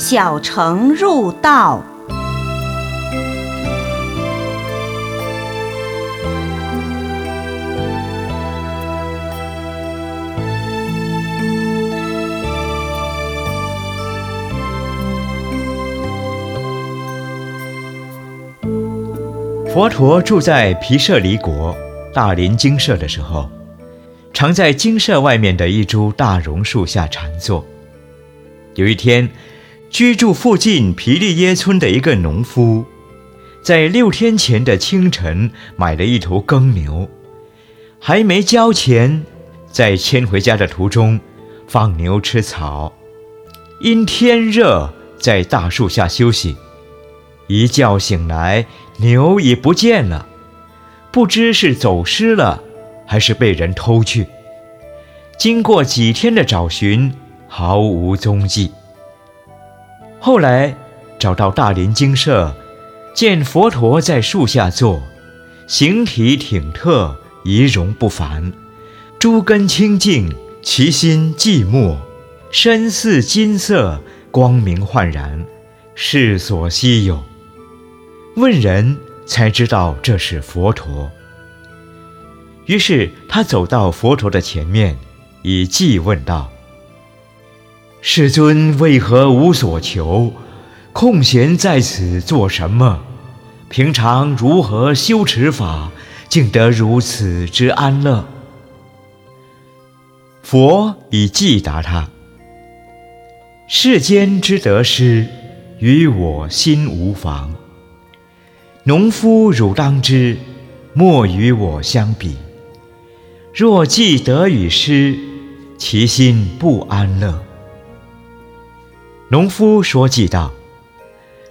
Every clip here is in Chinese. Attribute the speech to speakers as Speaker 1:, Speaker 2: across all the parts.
Speaker 1: 小乘入道。
Speaker 2: 佛陀住在毗舍离国大林精舍的时候，常在精舍外面的一株大榕树下禅坐。有一天，居住附近皮利耶村的一个农夫，在六天前的清晨买了一头耕牛，还没交钱，在牵回家的途中，放牛吃草。因天热，在大树下休息。一觉醒来，牛已不见了，不知是走失了，还是被人偷去。经过几天的找寻，毫无踪迹。后来找到大林精舍，见佛陀在树下坐，形体挺特，仪容不凡，诸根清净，其心寂寞，身似金色，光明焕然，世所稀有。问人才知道这是佛陀。于是他走到佛陀的前面，以偈问道：“世尊为何无所求？空闲在此做什么？平常如何修持法，竟得如此之安乐？”佛以记答他：“世间之得失，与我心无妨。”农夫汝当知，莫与我相比。若既得与失，其心不安乐。农夫说偈道：“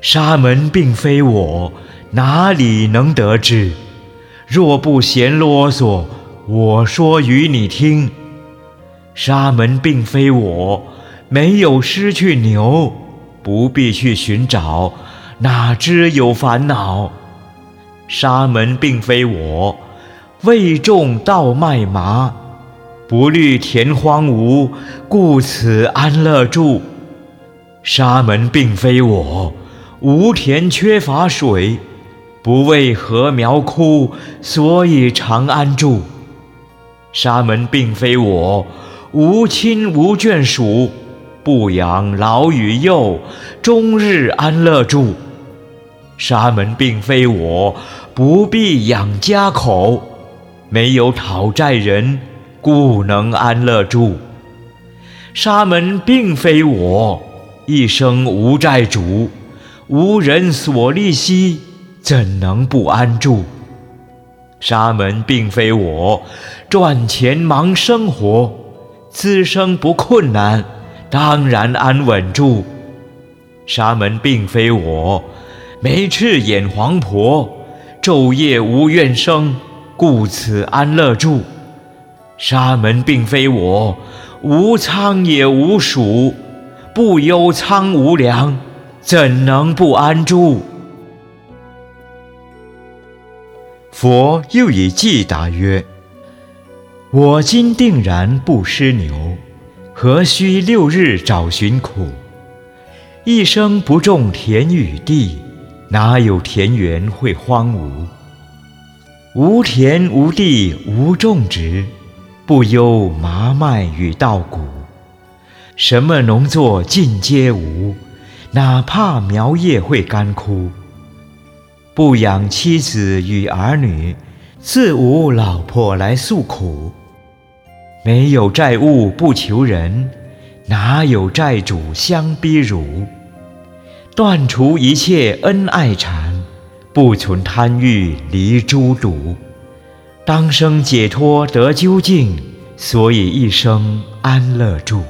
Speaker 2: 沙门并非我，哪里能得知？若不嫌啰嗦，我说与你听。沙门并非我，没有失去牛，不必去寻找，哪知有烦恼？”沙门并非我，未种稻麦麻，不虑田荒芜，故此安乐住。沙门并非我，无田缺乏水，不为禾苗枯，所以常安住。沙门并非我，无亲无眷属，不养老与幼，终日安乐住。沙门并非我，不必养家口，没有讨债人，故能安乐住。沙门并非我，一生无债主，无人所利息，怎能不安住？沙门并非我，赚钱忙生活，滋生不困难，当然安稳住。沙门并非我。没赤眼黄婆，昼夜无怨生，故此安乐住。沙门并非我，无苍也无鼠，不忧苍无粮，怎能不安住？佛又以偈答曰：“我今定然不失牛，何须六日找寻苦？一生不种田与地。”哪有田园会荒芜？无田无地无种植，不忧麻麦与稻谷。什么农作尽皆无，哪怕苗叶会干枯。不养妻子与儿女，自无老婆来诉苦。没有债务不求人，哪有债主相逼辱？断除一切恩爱缠，不存贪欲离诸毒，当生解脱得究竟，所以一生安乐住。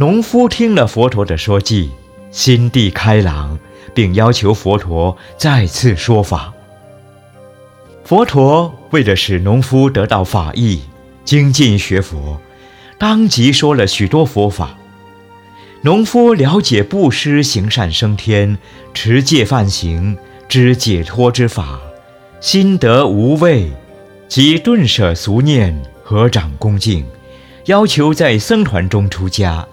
Speaker 2: 农夫听了佛陀的说偈，心地开朗，并要求佛陀再次说法。佛陀为了使农夫得到法益，精进学佛，当即说了许多佛法。农夫了解布施行善升天，持戒犯行知解脱之法，心得无畏，即顿舍俗念，合掌恭敬，要求在僧团中出家。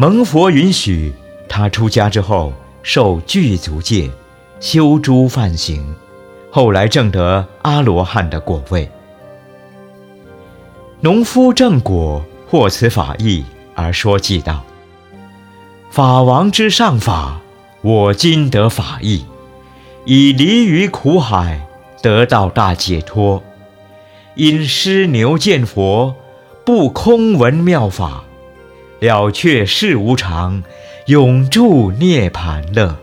Speaker 2: 蒙佛允许，他出家之后受具足戒，修诸梵行，后来证得阿罗汉的果位。农夫正果获此法义而说偈道：“法王之上法，我今得法义，以离于苦海，得到大解脱。因师牛见佛，不空闻妙法，了却世无常，永驻涅槃乐。”